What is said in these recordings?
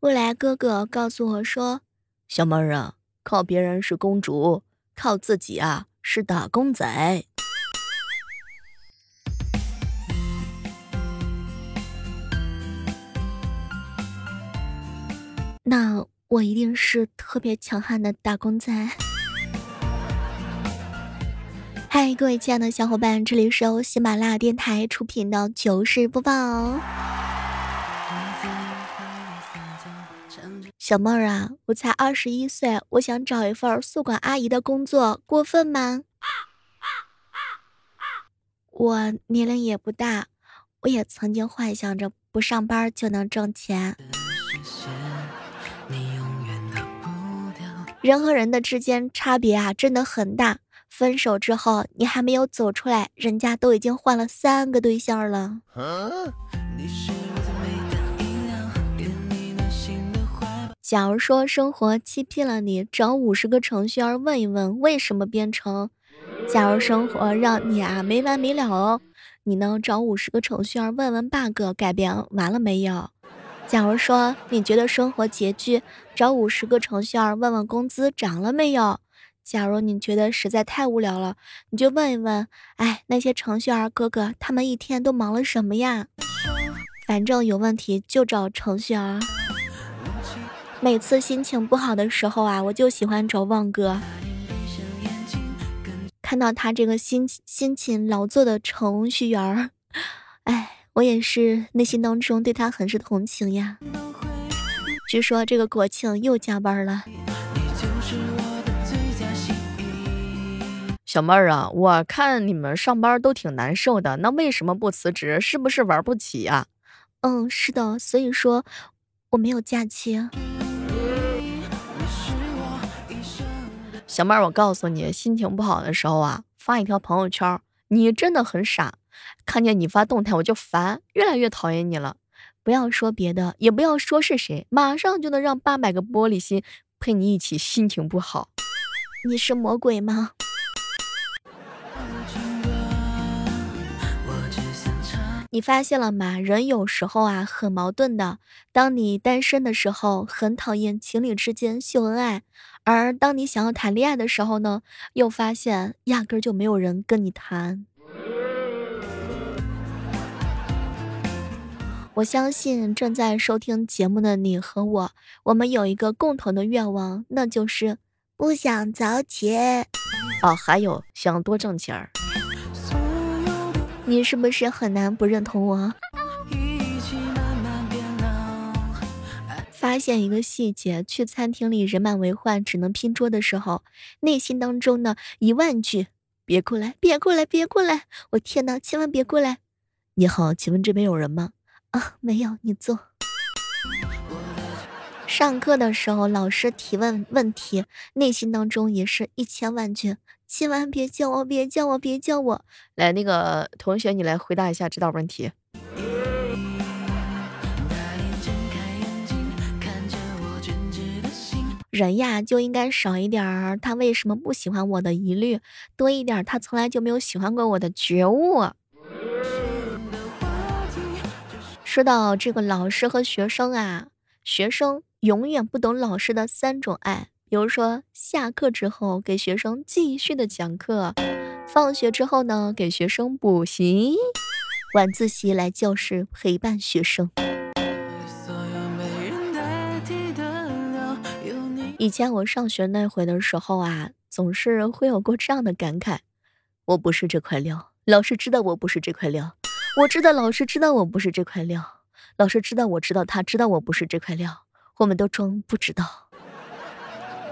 未来哥哥告诉我说：“小妹儿啊，靠别人是公主，靠自己啊是打工仔。”那我一定是特别强悍的打工仔。嗨，各位亲爱的小伙伴，这里是由喜马拉雅电台出品的糗事播报。小妹儿啊，我才二十一岁，我想找一份宿管阿姨的工作，过分吗？我年龄也不大，我也曾经幻想着不上班就能挣钱。人和人的之间差别啊，真的很大。分手之后，你还没有走出来，人家都已经换了三个对象了。假如说生活欺骗了你，找五十个程序员问一问为什么编程。假如生活让你啊没完没了哦，你能找五十个程序员问问 bug 改变完了没有？假如说你觉得生活拮据，找五十个程序员问问工资涨了没有？假如你觉得实在太无聊了，你就问一问，哎，那些程序员哥哥他们一天都忙了什么呀？反正有问题就找程序员。每次心情不好的时候啊，我就喜欢找旺哥。看到他这个辛辛勤劳作的程序员儿，哎，我也是内心当中对他很是同情呀。据说这个国庆又加班了。小妹儿啊，我看你们上班都挺难受的，那为什么不辞职？是不是玩不起呀？嗯，是的，所以说我没有假期。小妹儿，我告诉你，心情不好的时候啊，发一条朋友圈，你真的很傻。看见你发动态我就烦，越来越讨厌你了。不要说别的，也不要说是谁，马上就能让八百个玻璃心陪你一起心情不好。你是魔鬼吗？你发现了吗？人有时候啊很矛盾的。当你单身的时候，很讨厌情侣之间秀恩爱；而当你想要谈恋爱的时候呢，又发现压根儿就没有人跟你谈。我相信正在收听节目的你和我，我们有一个共同的愿望，那就是不想早起。哦，还有想多挣钱儿。你是不是很难不认同我？发现一个细节：去餐厅里人满为患，只能拼桌的时候，内心当中呢一万句“别过来，别过来，别过来！”我天哪，千万别过来！你好，请问这边有人吗？啊，没有，你坐。上课的时候，老师提问问题，内心当中也是一千万句。千万别叫我，别叫我，别叫我！来，那个同学，你来回答一下这道问题。人呀，就应该少一点儿他为什么不喜欢我的疑虑，多一点儿他从来就没有喜欢过我的觉悟。说到这个老师和学生啊，学生永远不懂老师的三种爱。比如说，下课之后给学生继续的讲课，放学之后呢给学生补习，晚自习来教室陪伴学生。以前我上学那会的时候啊，总是会有过这样的感慨：我不是这块料，老师知道我不是这块料，我知道老师知道我不是这块料，老师知道我知道他知道我不是这块料，我们都装不知道。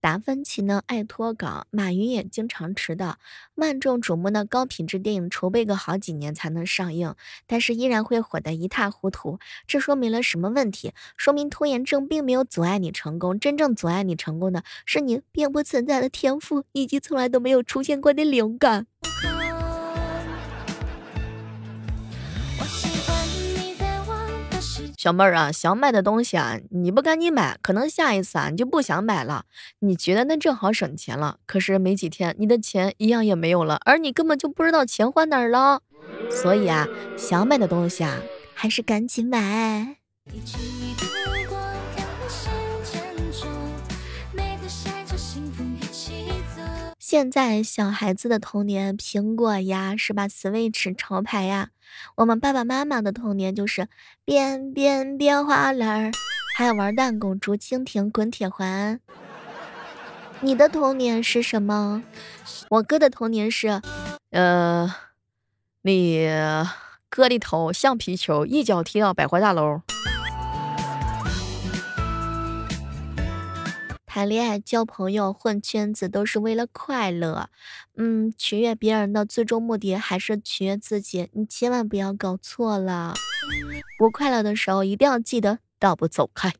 达芬奇呢爱脱稿，马云也经常迟到。万众瞩目的高品质电影筹备个好几年才能上映，但是依然会火得一塌糊涂。这说明了什么问题？说明拖延症并没有阻碍你成功，真正阻碍你成功的是你并不存在的天赋，以及从来都没有出现过的灵感。小妹儿啊，想买的东西啊，你不赶紧买，可能下一次啊你就不想买了。你觉得那正好省钱了，可是没几天你的钱一样也没有了，而你根本就不知道钱花哪儿了。所以啊，想买的东西啊，还是赶紧买。现在小孩子的童年，苹果呀，是吧？Switch 潮牌呀。我们爸爸妈妈的童年就是编编编花篮儿，还有玩弹弓、竹蜻蜓、滚铁环。你的童年是什么？我哥的童年是，呃，你哥的头像皮球，一脚踢到百货大楼。谈恋爱、交朋友、混圈子都是为了快乐，嗯，取悦别人的最终目的还是取悦自己，你千万不要搞错了。不快乐的时候一定要记得倒步走开。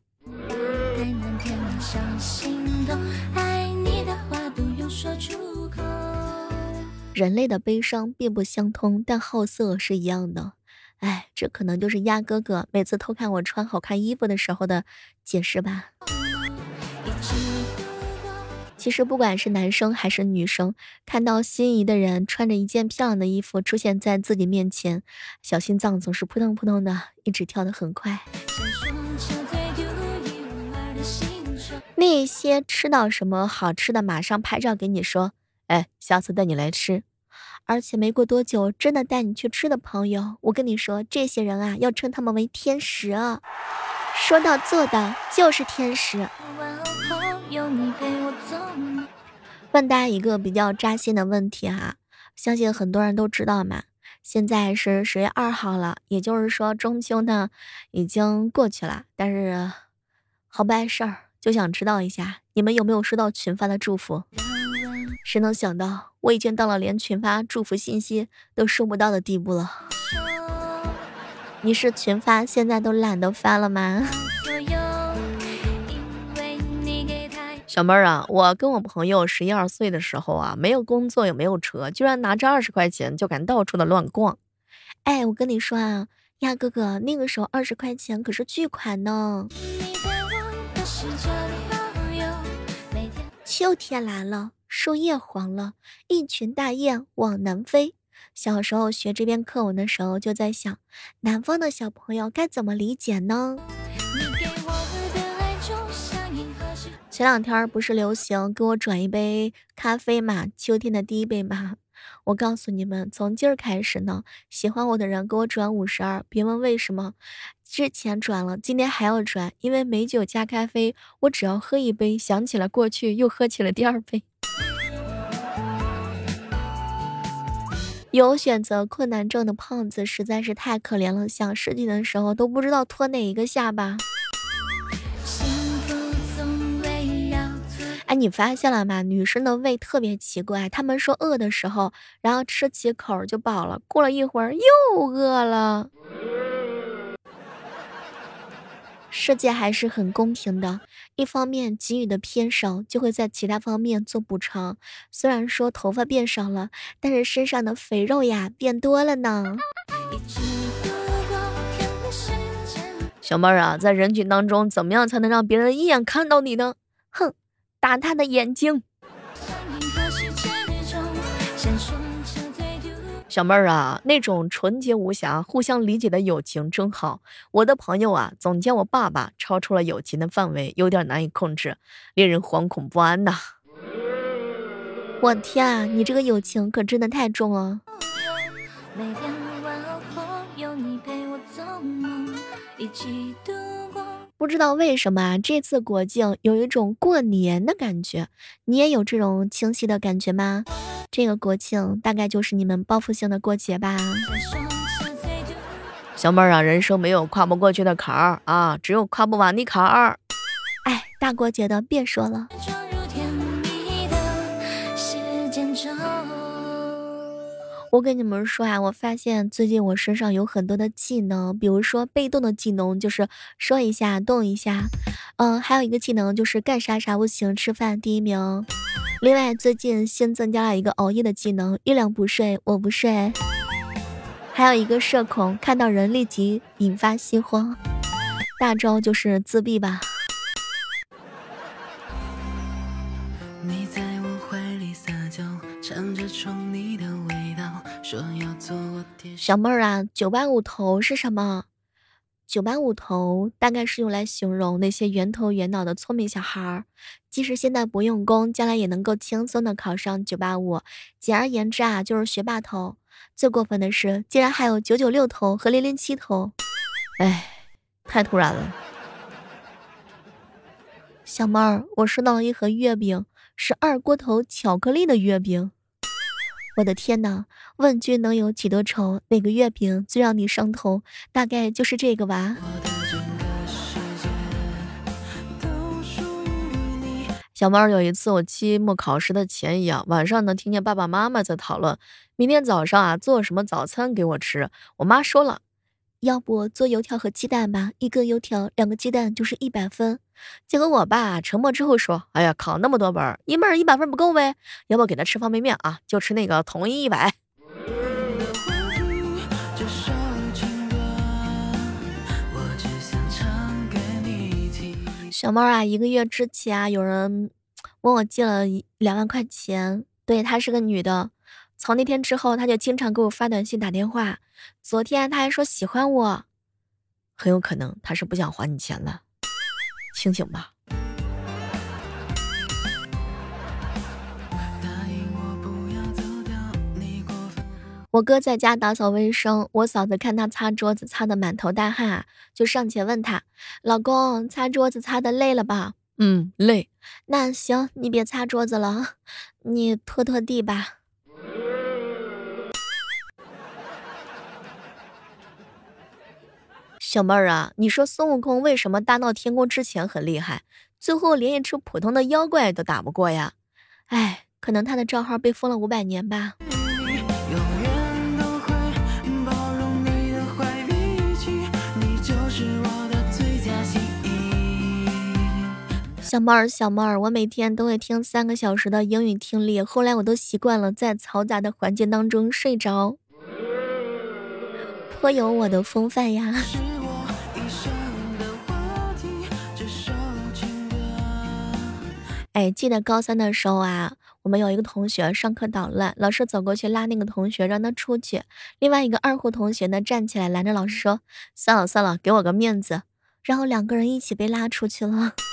人类的悲伤并不相通，但好色是一样的。哎，这可能就是鸭哥哥每次偷看我穿好看衣服的时候的解释吧。其实不管是男生还是女生，看到心仪的人穿着一件漂亮的衣服出现在自己面前，小心脏总是扑通扑通的，一直跳得很快。那些吃到什么好吃的，马上拍照给你说，哎，下次带你来吃。而且没过多久，真的带你去吃的朋友，我跟你说，这些人啊，要称他们为天使啊，说到做到，就是天使。问大家一个比较扎心的问题哈，相信很多人都知道嘛。现在是十月二号了，也就是说中秋呢已经过去了。但是好办事儿，就想知道一下你们有没有收到群发的祝福？谁能想到我已经到了连群发祝福信息都收不到的地步了？你是群发现在都懒得发了吗？小妹儿啊，我跟我朋友十一二岁的时候啊，没有工作也没有车，居然拿着二十块钱就敢到处的乱逛。哎，我跟你说啊，鸭哥哥那个时候二十块钱可是巨款呢。秋天来了，树叶黄了，一群大雁往南飞。小时候学这篇课文的时候，就在想，南方的小朋友该怎么理解呢？前两天不是流行给我转一杯咖啡嘛？秋天的第一杯嘛。我告诉你们，从今儿开始呢，喜欢我的人给我转五十二，别问为什么。之前转了，今天还要转，因为美酒加咖啡，我只要喝一杯，想起了过去，又喝起了第二杯。有选择困难症的胖子实在是太可怜了，想事情的时候都不知道拖哪一个下巴。哎，你发现了吗？女生的胃特别奇怪，她们说饿的时候，然后吃几口就饱了，过了一会儿又饿了。世界还是很公平的，一方面给予的偏少，就会在其他方面做补偿。虽然说头发变少了，但是身上的肥肉呀变多了呢。小妹儿啊，在人群当中，怎么样才能让别人一眼看到你呢？哼！打他的眼睛，小妹儿啊，那种纯洁无瑕、互相理解的友情真好。我的朋友啊，总见我爸爸超出了友情的范围，有点难以控制，令人惶恐不安呐。我天啊，你这个友情可真的太重了每天晚上有你陪我做梦一起度过。不知道为什么啊，这次国庆有一种过年的感觉，你也有这种清晰的感觉吗？这个国庆大概就是你们报复性的过节吧。小妹儿啊，人生没有跨不过去的坎儿啊，只有跨不完的坎儿。哎，大过节的别说了。我跟你们说啊，我发现最近我身上有很多的技能，比如说被动的技能就是说一下动一下，嗯，还有一个技能就是干啥啥不行，吃饭第一名。另外最近新增加了一个熬夜的技能，月亮不睡我不睡。还有一个社恐，看到人立即引发心慌。大招就是自闭吧。小妹儿啊，九八五头是什么？九八五头大概是用来形容那些圆头圆脑的聪明小孩儿，即使现在不用功，将来也能够轻松的考上九八五。简而言之啊，就是学霸头。最过分的是，竟然还有九九六头和零零七头，哎，太突然了。小妹儿，我收到了一盒月饼，是二锅头巧克力的月饼。我的天呐！问君能有几多愁？哪个月饼最让你上头？大概就是这个吧。小猫有一次，我期末考试的前一样，晚上呢，听见爸爸妈妈在讨论明天早上啊做什么早餐给我吃。我妈说了。要不做油条和鸡蛋吧，一个油条，两个鸡蛋就是一百分。结果我爸沉默之后说：“哎呀，考那么多本，一门一百分不够呗？要不给他吃方便面啊？就吃那个统一一百。”小猫啊，一个月之前啊，有人问我借了两万块钱，对，她是个女的。从那天之后，他就经常给我发短信、打电话。昨天他还说喜欢我，很有可能他是不想还你钱了。清醒吧。我哥在家打扫卫生，我嫂子看他擦桌子擦的满头大汗，就上前问他：“老公，擦桌子擦的累了吧？”“嗯，累。”“那行，你别擦桌子了，你拖拖地吧。”小妹儿啊，你说孙悟空为什么大闹天宫之前很厉害，最后连一只普通的妖怪都打不过呀？哎，可能他的账号被封了五百年吧。小妹儿，小妹儿，我每天都会听三个小时的英语听力，后来我都习惯了在嘈杂的环境当中睡着，颇有我的风范呀。哎，记得高三的时候啊，我们有一个同学上课捣乱，老师走过去拉那个同学让他出去。另外一个二胡同学呢，站起来拦着老师说：“算了算了，给我个面子。”然后两个人一起被拉出去了。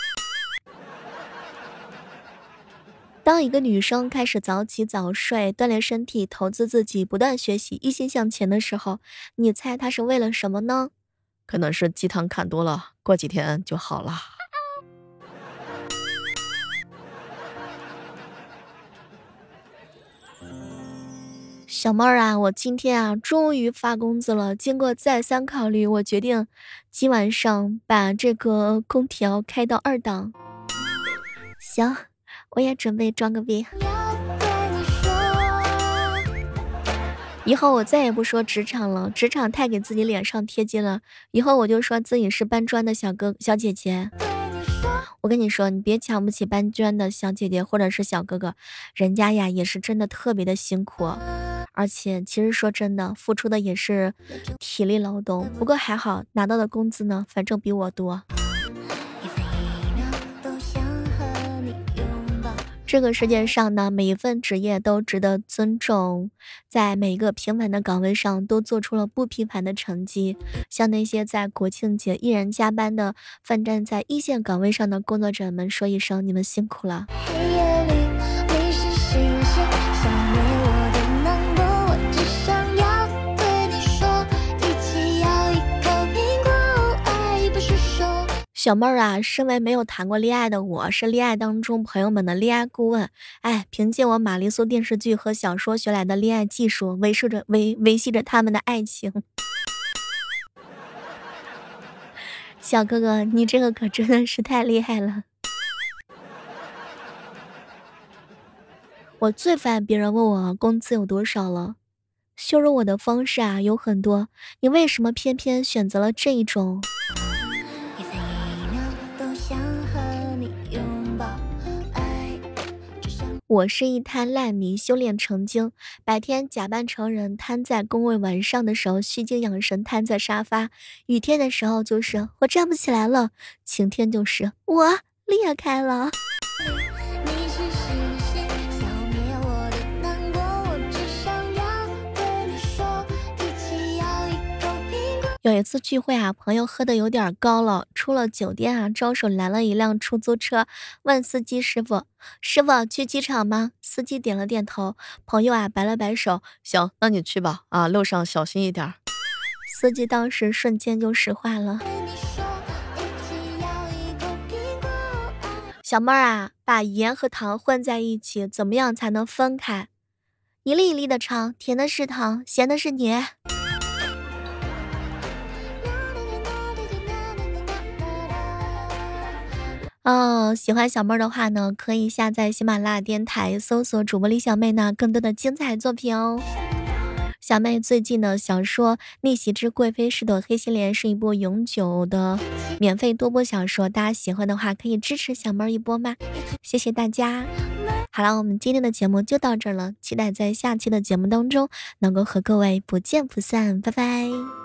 当一个女生开始早起早睡，锻炼身体，投资自己，不断学习，一心向前的时候，你猜她是为了什么呢？可能是鸡汤看多了，过几天就好了。小妹儿啊，我今天啊终于发工资了。经过再三考虑，我决定今晚上把这个空调开到二档。行，我也准备装个逼。以后我再也不说职场了，职场太给自己脸上贴金了。以后我就说自己是搬砖的小哥小姐姐。我跟你说，你别瞧不起搬砖的小姐姐或者是小哥哥，人家呀也是真的特别的辛苦。而且，其实说真的，付出的也是体力劳动。不过还好，拿到的工资呢，反正比我多。这个世界上呢，每一份职业都值得尊重，在每一个平凡的岗位上都做出了不平凡的成绩。向那些在国庆节依然加班的、奋战在一线岗位上的工作者们说一声：你们辛苦了。小妹儿啊，身为没有谈过恋爱的我，是恋爱当中朋友们的恋爱顾问。哎，凭借我玛丽苏电视剧和小说学来的恋爱技术，维持着维维系着他们的爱情。小哥哥，你这个可真的是太厉害了！我最烦别人问我工资有多少了，羞辱我的方式啊有很多，你为什么偏偏选择了这一种？我是一滩烂泥，修炼成精。白天假扮成人，瘫在工位；晚上的时候虚惊养神，瘫在沙发。雨天的时候就是我站不起来了，晴天就是我裂开了。有一次聚会啊，朋友喝的有点高了，出了酒店啊，招手拦了一辆出租车，问司机师傅：“师傅去机场吗？”司机点了点头。朋友啊，摆了摆手：“行，那你去吧，啊，路上小心一点。”司机当时瞬间就石化了。小妹儿啊，把盐和糖混在一起，怎么样才能分开？一粒一粒的尝，甜的是糖，咸的是哦，喜欢小妹儿的话呢，可以下载喜马拉雅电台，搜索主播李小妹呢，更多的精彩作品哦。小妹最近的小说《逆袭之贵妃是朵黑心莲》是一部永久的免费多播小说，大家喜欢的话可以支持小妹一波吗？谢谢大家。好了，我们今天的节目就到这儿了，期待在下期的节目当中能够和各位不见不散，拜拜。